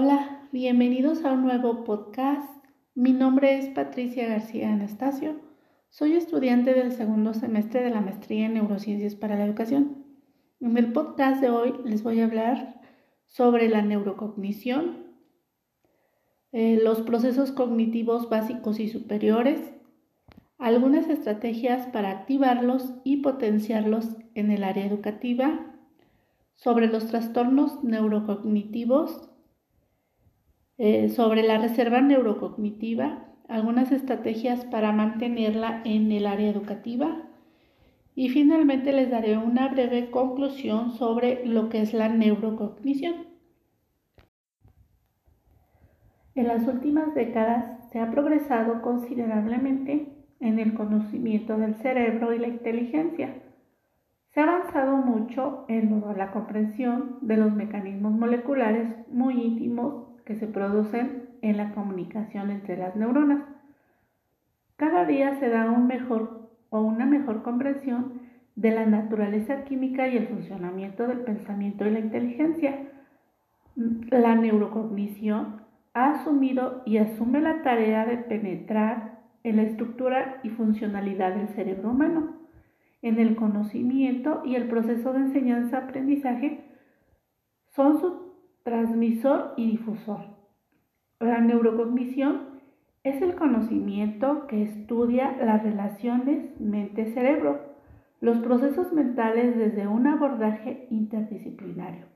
Hola, bienvenidos a un nuevo podcast. Mi nombre es Patricia García Anastasio. Soy estudiante del segundo semestre de la maestría en Neurociencias para la Educación. En el podcast de hoy les voy a hablar sobre la neurocognición, eh, los procesos cognitivos básicos y superiores, algunas estrategias para activarlos y potenciarlos en el área educativa, sobre los trastornos neurocognitivos, eh, sobre la reserva neurocognitiva, algunas estrategias para mantenerla en el área educativa y finalmente les daré una breve conclusión sobre lo que es la neurocognición. En las últimas décadas se ha progresado considerablemente en el conocimiento del cerebro y la inteligencia. Se ha avanzado mucho en la comprensión de los mecanismos moleculares muy íntimos que se producen en la comunicación entre las neuronas. Cada día se da una mejor comprensión de la naturaleza química y el funcionamiento del pensamiento y la inteligencia. La neurocognición ha asumido y asume la tarea de penetrar en la estructura y funcionalidad del cerebro humano, en el conocimiento y el proceso de enseñanza-aprendizaje son su transmisor y difusor. La neurocognición es el conocimiento que estudia las relaciones mente-cerebro, los procesos mentales desde un abordaje interdisciplinario.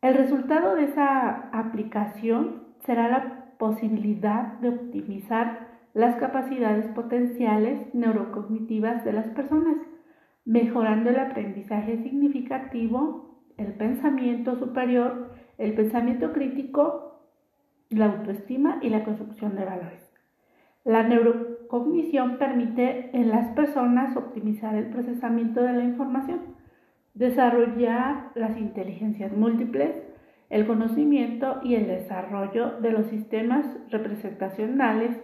El resultado de esa aplicación será la posibilidad de optimizar las capacidades potenciales neurocognitivas de las personas, mejorando el aprendizaje significativo, el pensamiento superior, el pensamiento crítico, la autoestima y la construcción de valores. La neurocognición permite en las personas optimizar el procesamiento de la información, desarrollar las inteligencias múltiples, el conocimiento y el desarrollo de los sistemas representacionales,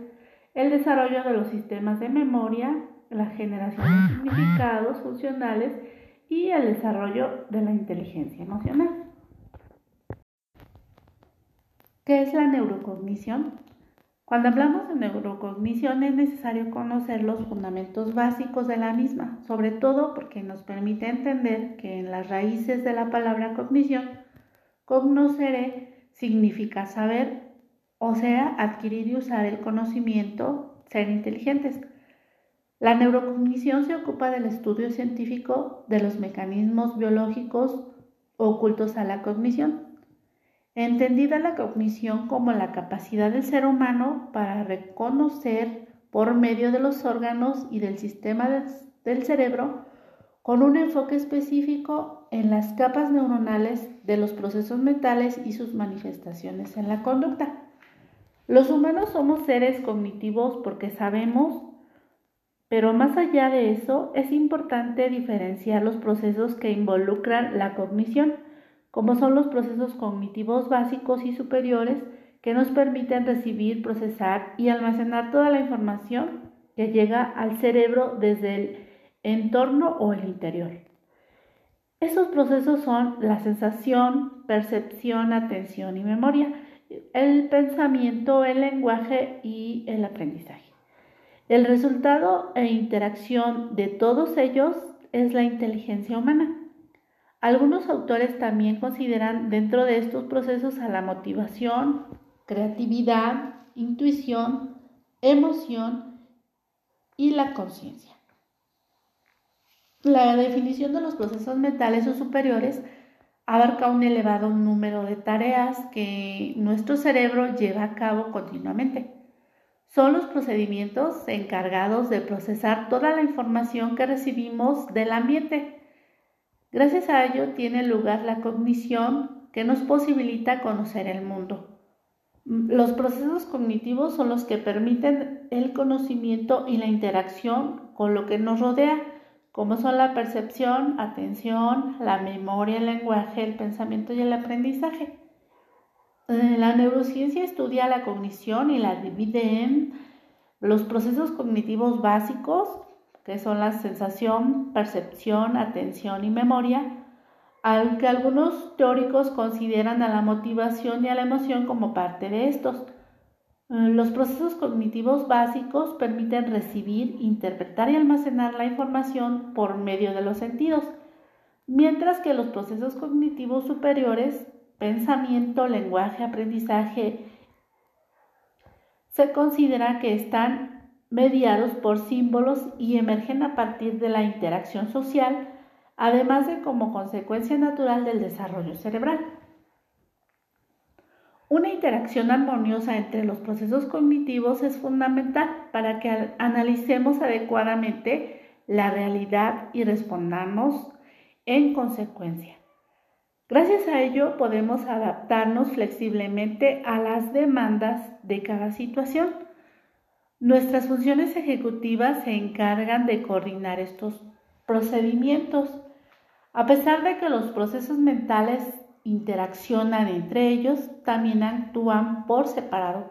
el desarrollo de los sistemas de memoria, la generación de significados funcionales y el desarrollo de la inteligencia emocional. ¿Qué es la neurocognición? Cuando hablamos de neurocognición es necesario conocer los fundamentos básicos de la misma, sobre todo porque nos permite entender que en las raíces de la palabra cognición, cognoscere significa saber o sea, adquirir y usar el conocimiento, ser inteligentes. La neurocognición se ocupa del estudio científico de los mecanismos biológicos ocultos a la cognición. Entendida la cognición como la capacidad del ser humano para reconocer por medio de los órganos y del sistema del cerebro con un enfoque específico en las capas neuronales de los procesos mentales y sus manifestaciones en la conducta. Los humanos somos seres cognitivos porque sabemos, pero más allá de eso es importante diferenciar los procesos que involucran la cognición, como son los procesos cognitivos básicos y superiores que nos permiten recibir, procesar y almacenar toda la información que llega al cerebro desde el entorno o el interior. Esos procesos son la sensación, percepción, atención y memoria el pensamiento, el lenguaje y el aprendizaje. El resultado e interacción de todos ellos es la inteligencia humana. Algunos autores también consideran dentro de estos procesos a la motivación, creatividad, intuición, emoción y la conciencia. La definición de los procesos mentales o superiores abarca un elevado número de tareas que nuestro cerebro lleva a cabo continuamente. Son los procedimientos encargados de procesar toda la información que recibimos del ambiente. Gracias a ello tiene lugar la cognición que nos posibilita conocer el mundo. Los procesos cognitivos son los que permiten el conocimiento y la interacción con lo que nos rodea como son la percepción, atención, la memoria, el lenguaje, el pensamiento y el aprendizaje. Eh, la neurociencia estudia la cognición y la divide en los procesos cognitivos básicos, que son la sensación, percepción, atención y memoria, aunque algunos teóricos consideran a la motivación y a la emoción como parte de estos. Eh, los procesos cognitivos básicos permiten recibir, interpretar y almacenar la información por medio de los sentidos, mientras que los procesos cognitivos superiores, pensamiento, lenguaje, aprendizaje, se considera que están mediados por símbolos y emergen a partir de la interacción social, además de como consecuencia natural del desarrollo cerebral. Una interacción armoniosa entre los procesos cognitivos es fundamental para que analicemos adecuadamente la realidad y respondamos en consecuencia. Gracias a ello podemos adaptarnos flexiblemente a las demandas de cada situación. Nuestras funciones ejecutivas se encargan de coordinar estos procedimientos. A pesar de que los procesos mentales interaccionan entre ellos, también actúan por separado.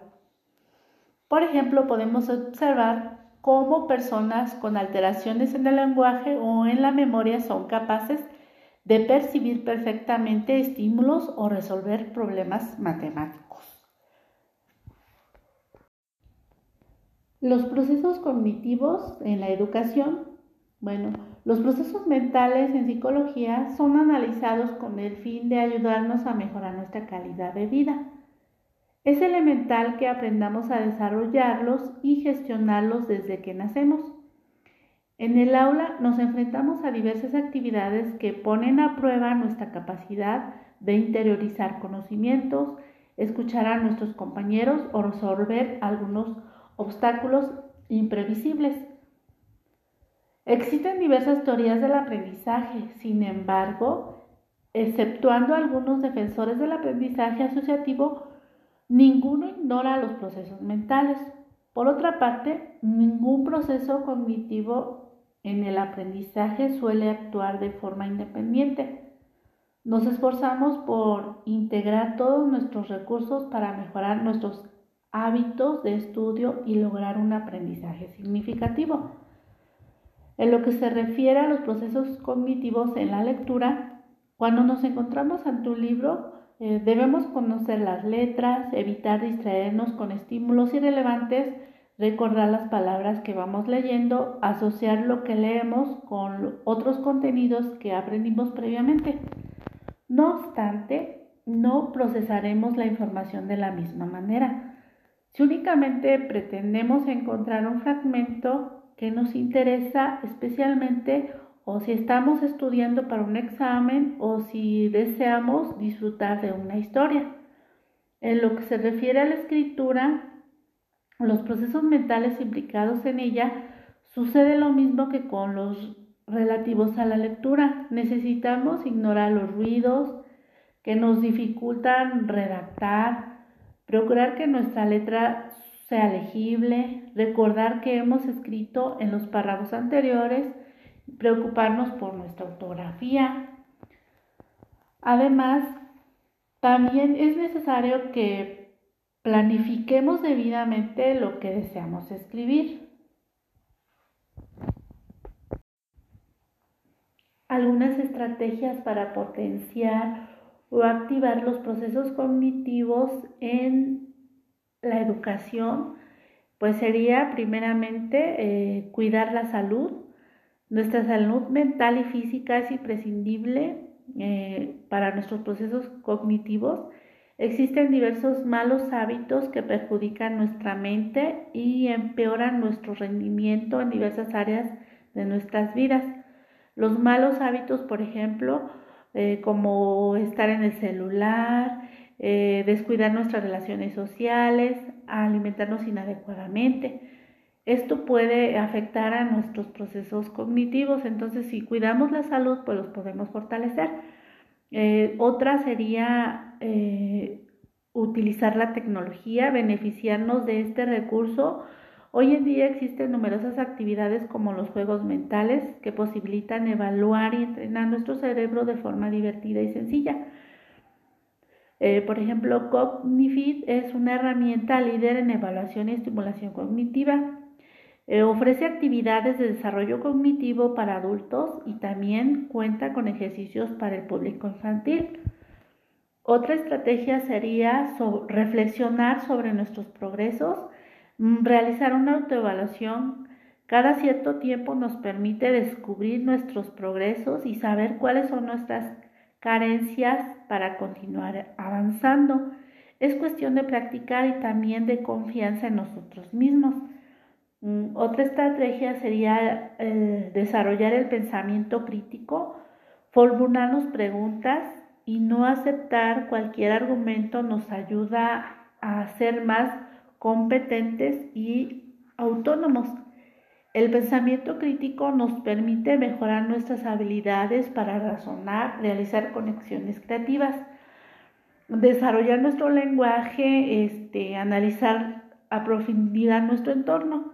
Por ejemplo, podemos observar cómo personas con alteraciones en el lenguaje o en la memoria son capaces de percibir perfectamente estímulos o resolver problemas matemáticos. Los procesos cognitivos en la educación, bueno, los procesos mentales en psicología son analizados con el fin de ayudarnos a mejorar nuestra calidad de vida. Es elemental que aprendamos a desarrollarlos y gestionarlos desde que nacemos. En el aula nos enfrentamos a diversas actividades que ponen a prueba nuestra capacidad de interiorizar conocimientos, escuchar a nuestros compañeros o resolver algunos obstáculos imprevisibles. Existen diversas teorías del aprendizaje, sin embargo, exceptuando algunos defensores del aprendizaje asociativo, ninguno ignora los procesos mentales. Por otra parte, ningún proceso cognitivo en el aprendizaje suele actuar de forma independiente. Nos esforzamos por integrar todos nuestros recursos para mejorar nuestros hábitos de estudio y lograr un aprendizaje significativo. En lo que se refiere a los procesos cognitivos en la lectura, cuando nos encontramos ante un libro, eh, debemos conocer las letras, evitar distraernos con estímulos irrelevantes, recordar las palabras que vamos leyendo, asociar lo que leemos con otros contenidos que aprendimos previamente. No obstante, no procesaremos la información de la misma manera. Si únicamente pretendemos encontrar un fragmento que nos interesa especialmente o si estamos estudiando para un examen o si deseamos disfrutar de una historia. En lo que se refiere a la escritura, los procesos mentales implicados en ella, sucede lo mismo que con los relativos a la lectura. Necesitamos ignorar los ruidos que nos dificultan redactar, procurar que nuestra letra sea legible, recordar que hemos escrito en los párrafos anteriores, preocuparnos por nuestra ortografía. Además, también es necesario que planifiquemos debidamente lo que deseamos escribir. Algunas estrategias para potenciar o activar los procesos cognitivos en la educación, pues sería primeramente eh, cuidar la salud. Nuestra salud mental y física es imprescindible eh, para nuestros procesos cognitivos. Existen diversos malos hábitos que perjudican nuestra mente y empeoran nuestro rendimiento en diversas áreas de nuestras vidas. Los malos hábitos, por ejemplo, eh, como estar en el celular, eh, descuidar nuestras relaciones sociales, alimentarnos inadecuadamente. Esto puede afectar a nuestros procesos cognitivos, entonces si cuidamos la salud, pues los podemos fortalecer. Eh, otra sería eh, utilizar la tecnología, beneficiarnos de este recurso. Hoy en día existen numerosas actividades como los juegos mentales que posibilitan evaluar y entrenar nuestro cerebro de forma divertida y sencilla. Eh, por ejemplo, Cognifit es una herramienta líder en evaluación y estimulación cognitiva. Eh, ofrece actividades de desarrollo cognitivo para adultos y también cuenta con ejercicios para el público infantil. Otra estrategia sería reflexionar sobre nuestros progresos, mm, realizar una autoevaluación. Cada cierto tiempo nos permite descubrir nuestros progresos y saber cuáles son nuestras carencias para continuar avanzando. Es cuestión de practicar y también de confianza en nosotros mismos. Mm, otra estrategia sería eh, desarrollar el pensamiento crítico, formularnos preguntas y no aceptar cualquier argumento nos ayuda a ser más competentes y autónomos. El pensamiento crítico nos permite mejorar nuestras habilidades para razonar, realizar conexiones creativas, desarrollar nuestro lenguaje, este, analizar a profundidad nuestro entorno.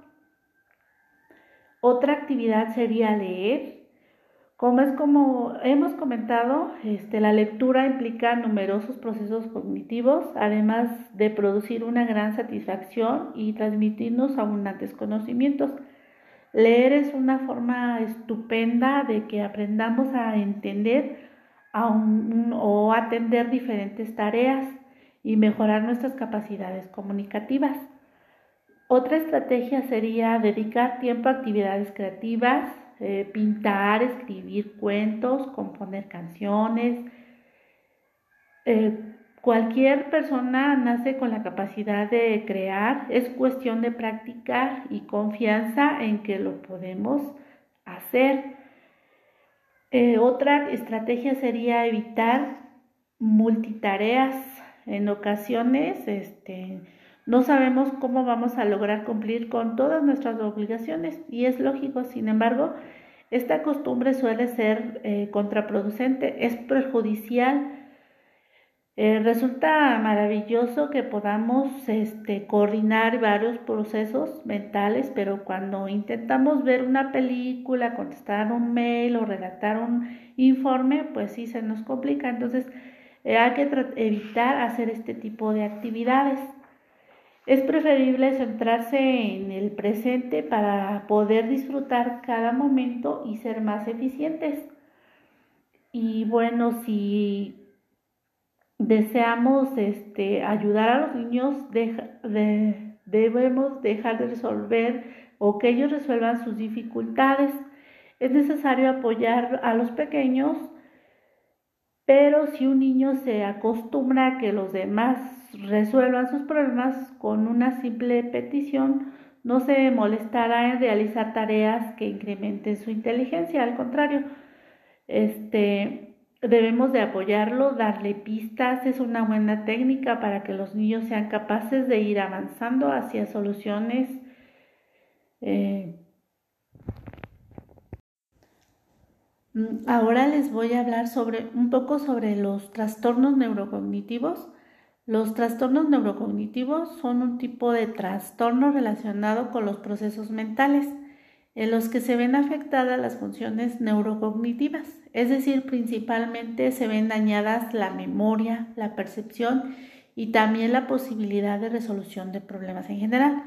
Otra actividad sería leer. Como es como hemos comentado, este, la lectura implica numerosos procesos cognitivos, además de producir una gran satisfacción y transmitirnos abundantes conocimientos. Leer es una forma estupenda de que aprendamos a entender o atender diferentes tareas y mejorar nuestras capacidades comunicativas. Otra estrategia sería dedicar tiempo a actividades creativas, eh, pintar, escribir cuentos, componer canciones. Eh, cualquier persona nace con la capacidad de crear, es cuestión de practicar y confianza en que lo podemos hacer. Eh, otra estrategia sería evitar multitareas. En ocasiones, este, no sabemos cómo vamos a lograr cumplir con todas nuestras obligaciones y es lógico, sin embargo, esta costumbre suele ser eh, contraproducente, es perjudicial. Eh, resulta maravilloso que podamos este, coordinar varios procesos mentales, pero cuando intentamos ver una película, contestar un mail o redactar un informe, pues sí se nos complica. Entonces, eh, hay que evitar hacer este tipo de actividades. Es preferible centrarse en el presente para poder disfrutar cada momento y ser más eficientes. Y bueno, si deseamos este, ayudar a los niños, debemos dejar de resolver o que ellos resuelvan sus dificultades. Es necesario apoyar a los pequeños, pero si un niño se acostumbra a que los demás resuelvan sus problemas con una simple petición, no se molestará en realizar tareas que incrementen su inteligencia, al contrario, este, debemos de apoyarlo, darle pistas, es una buena técnica para que los niños sean capaces de ir avanzando hacia soluciones. Eh, ahora les voy a hablar sobre un poco sobre los trastornos neurocognitivos. Los trastornos neurocognitivos son un tipo de trastorno relacionado con los procesos mentales en los que se ven afectadas las funciones neurocognitivas, es decir, principalmente se ven dañadas la memoria, la percepción y también la posibilidad de resolución de problemas en general.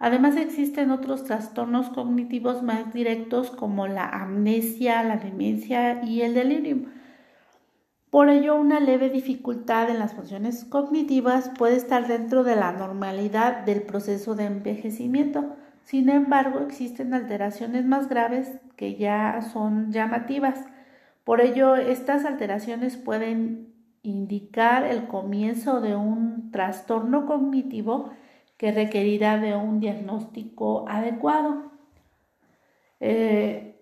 Además existen otros trastornos cognitivos más directos como la amnesia, la demencia y el delirium por ello, una leve dificultad en las funciones cognitivas puede estar dentro de la normalidad del proceso de envejecimiento. Sin embargo, existen alteraciones más graves que ya son llamativas. Por ello, estas alteraciones pueden indicar el comienzo de un trastorno cognitivo que requerirá de un diagnóstico adecuado. Eh,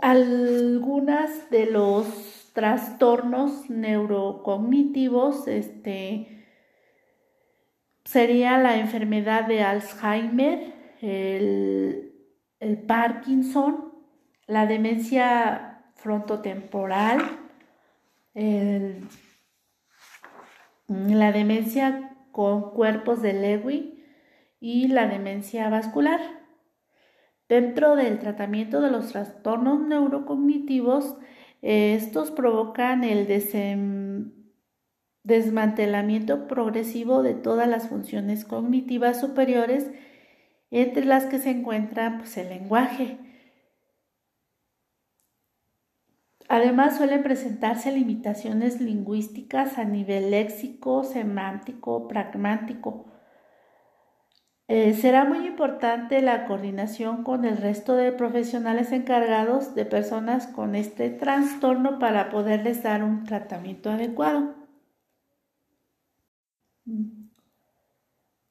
algunas de los trastornos neurocognitivos, este, sería la enfermedad de Alzheimer, el, Parkinson, la demencia frontotemporal, la demencia con cuerpos de Lewy y la demencia vascular. Dentro del tratamiento de los trastornos neurocognitivos estos provocan el desmantelamiento progresivo de todas las funciones cognitivas superiores entre las que se encuentra pues, el lenguaje. Además suelen presentarse limitaciones lingüísticas a nivel léxico, semántico, pragmático. Eh, será muy importante la coordinación con el resto de profesionales encargados de personas con este trastorno para poderles dar un tratamiento adecuado.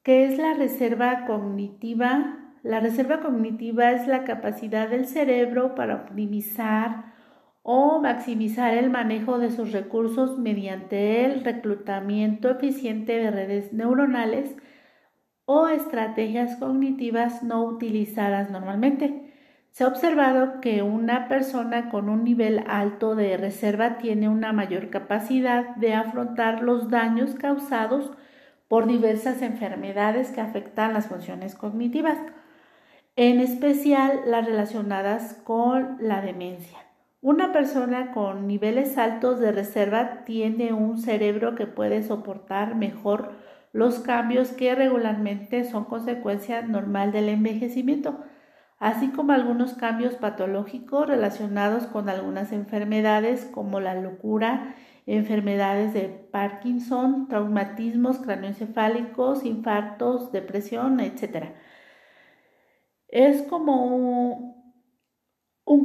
¿Qué es la reserva cognitiva? La reserva cognitiva es la capacidad del cerebro para optimizar o maximizar el manejo de sus recursos mediante el reclutamiento eficiente de redes neuronales o estrategias cognitivas no utilizadas normalmente. Se ha observado que una persona con un nivel alto de reserva tiene una mayor capacidad de afrontar los daños causados por diversas enfermedades que afectan las funciones cognitivas, en especial las relacionadas con la demencia. Una persona con niveles altos de reserva tiene un cerebro que puede soportar mejor los cambios que regularmente son consecuencia normal del envejecimiento, así como algunos cambios patológicos relacionados con algunas enfermedades como la locura enfermedades de Parkinson, traumatismos cráneoencefálicos, infartos, depresión, etc. Es como un,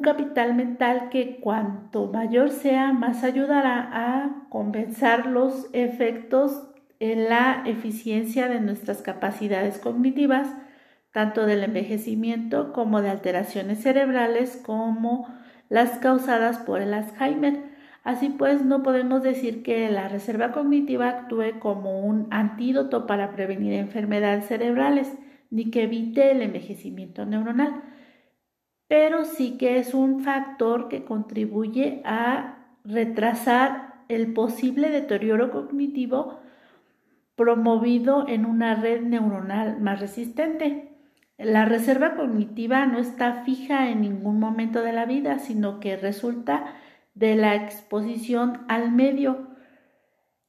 capital mental que cuanto mayor sea, más ayudará a compensar los efectos en la eficiencia de nuestras capacidades cognitivas, tanto del envejecimiento como de alteraciones cerebrales como las causadas por el Alzheimer. Así pues, no podemos decir que la reserva cognitiva actúe como un antídoto para prevenir enfermedades cerebrales, ni que evite el envejecimiento neuronal, pero sí que es un factor que contribuye a retrasar el posible deterioro cognitivo promovido en una red neuronal más resistente. La reserva cognitiva no está fija en ningún momento de la vida, sino que resulta de la exposición al medio.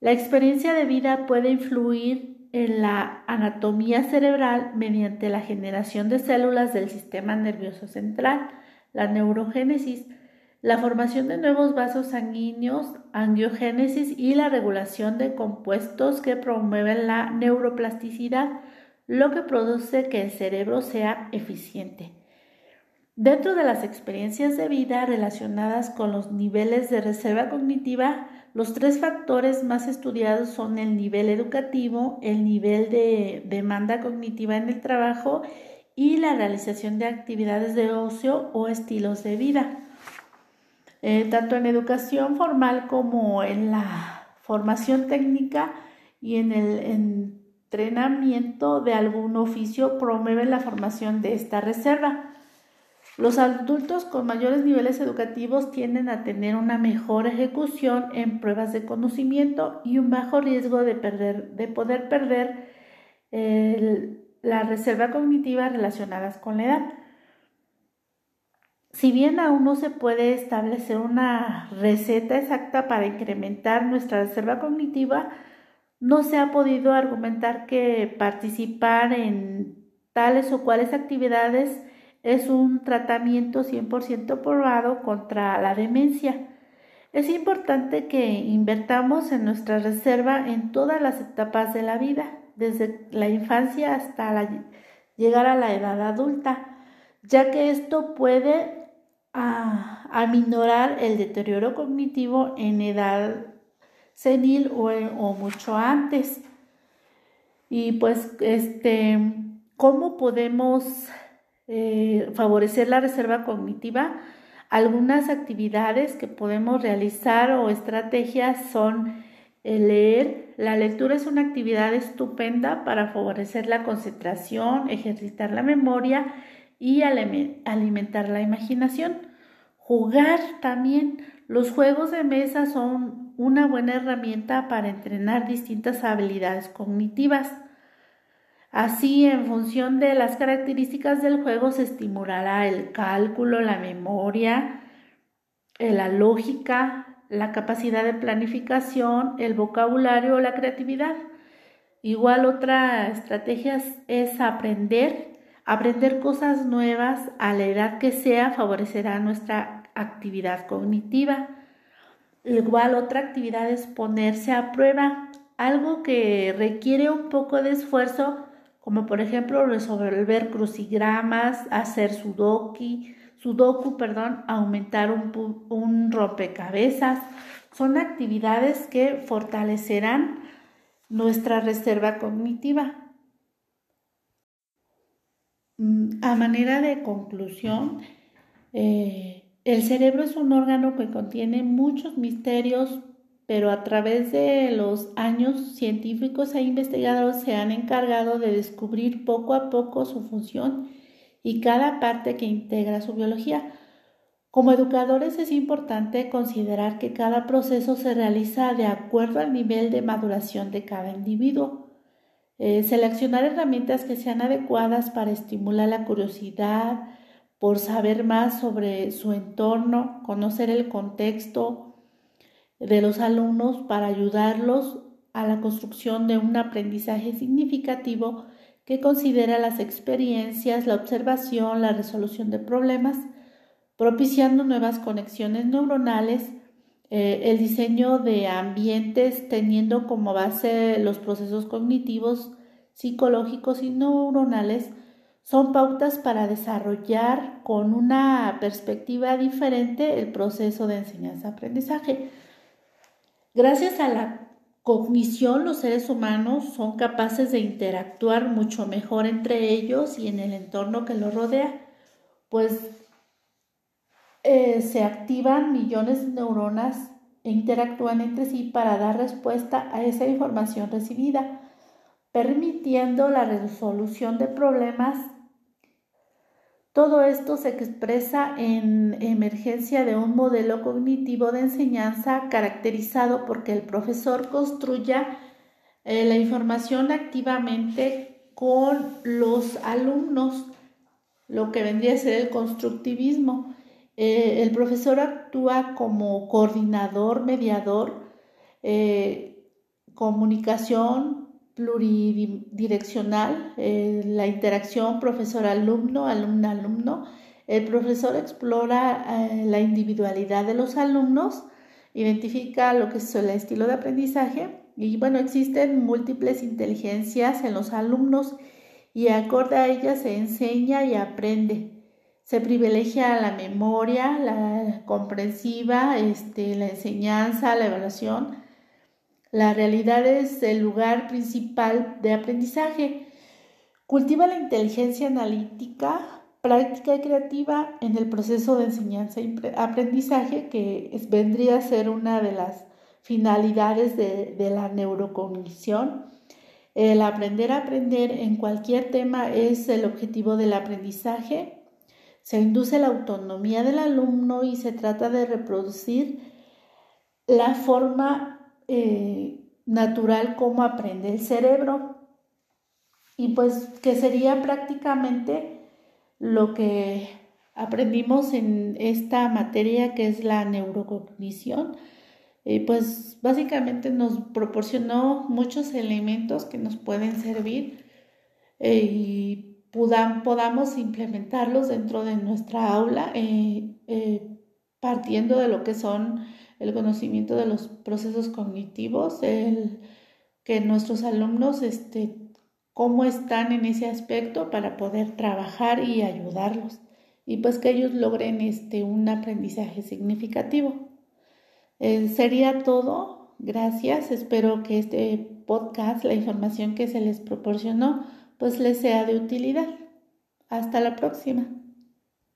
La experiencia de vida puede influir en la anatomía cerebral mediante la generación de células del sistema nervioso central, la neurogénesis, la formación de nuevos vasos sanguíneos, angiogénesis y la regulación de compuestos que promueven la neuroplasticidad, lo que produce que el cerebro sea eficiente. Dentro de las experiencias de vida relacionadas con los niveles de reserva cognitiva, los tres factores más estudiados son el nivel educativo, el nivel de demanda cognitiva en el trabajo y la realización de actividades de ocio o estilos de vida. Eh, tanto en educación formal como en la formación técnica y en el entrenamiento de algún oficio promueven la formación de esta reserva. Los adultos con mayores niveles educativos tienden a tener una mejor ejecución en pruebas de conocimiento y un bajo riesgo de, poder perder la reserva cognitiva relacionadas con la edad. Si bien aún no se puede establecer una receta exacta para incrementar nuestra reserva cognitiva, no se ha podido argumentar que participar en tales o cuales actividades es un tratamiento 100% probado contra la demencia. Es importante que invertamos en nuestra reserva en todas las etapas de la vida, desde la infancia hasta llegar a la edad adulta, ya que esto puede ah, aminorar el deterioro cognitivo en edad senil o, mucho antes. Y pues, este, ¿cómo podemos eh, favorecer la reserva cognitiva. Algunas actividades que podemos realizar o estrategias son leer. La lectura es una actividad estupenda para favorecer la concentración, ejercitar la memoria y alimentar la imaginación. Jugar también. Los juegos de mesa son una buena herramienta para entrenar distintas habilidades cognitivas. Así, en función de las características del juego, se estimulará el cálculo, la memoria, eh, la lógica, la capacidad de planificación, el vocabulario o la creatividad. Igual otra estrategia es aprender Aprender cosas nuevas a la edad que sea favorecerá nuestra actividad cognitiva. Igual otra actividad es ponerse a prueba, algo que requiere un poco de esfuerzo, como por ejemplo resolver crucigramas, hacer sudoku, sudoku perdón, aumentar un, un rompecabezas. Son actividades que fortalecerán nuestra reserva cognitiva. Mm, a manera de conclusión, eh, el cerebro es un órgano que contiene muchos misterios, pero a través de los años científicos e investigadores se han encargado de descubrir poco a poco su función y cada parte que integra su biología. Como educadores es importante considerar que cada proceso se realiza de acuerdo al nivel de maduración de cada individuo. Eh, seleccionar herramientas que sean adecuadas para estimular la curiosidad, por saber más sobre su entorno, conocer el contexto de los alumnos para ayudarlos a la construcción de un aprendizaje significativo que considera las experiencias, la observación, la resolución de problemas, propiciando nuevas conexiones neuronales, eh, el diseño de ambientes teniendo como base los procesos cognitivos, psicológicos y neuronales son pautas para desarrollar con una perspectiva diferente el proceso de enseñanza-aprendizaje. Gracias a la cognición, los seres humanos son capaces de interactuar mucho mejor entre ellos y en el entorno que los rodea, pues eh, se activan millones de neuronas e interactúan entre sí para dar respuesta a esa información recibida, permitiendo la resolución de problemas. Todo esto se expresa en emergencia de un modelo cognitivo de enseñanza caracterizado porque el profesor construya eh, la información activamente con los alumnos, lo que vendría a ser el constructivismo. Eh, el profesor actúa como coordinador, mediador, eh, comunicación pluridireccional, eh, la interacción profesor-alumno, alumno-alumno. El profesor explora la individualidad de los alumnos, identifica lo que es el estilo de aprendizaje y bueno, existen múltiples inteligencias en los alumnos y acorde a ellas se enseña y aprende. Se privilegia la memoria, la comprensiva, este, la enseñanza, la evaluación. La realidad es el lugar principal de aprendizaje. Cultiva la inteligencia analítica, práctica y creativa en el proceso de enseñanza y aprendizaje, que vendría a ser una de las finalidades de, de la neurocognición. El aprender a aprender en cualquier tema es el objetivo del aprendizaje se induce la autonomía del alumno y se trata de reproducir la forma eh, natural como aprende el cerebro. Y pues que sería prácticamente lo que aprendimos en esta materia que es la neurocognición. Eh, pues básicamente nos proporcionó muchos elementos que nos pueden servir eh, y podamos implementarlos dentro de nuestra aula, eh, eh, partiendo de lo que son el conocimiento de los procesos cognitivos, el, que nuestros alumnos, este, cómo están en ese aspecto para poder trabajar y ayudarlos y pues que ellos logren este, un aprendizaje significativo. Eh, sería todo. Gracias. Espero que este podcast, la información que se les proporcionó, pues les sea de utilidad. Hasta la próxima.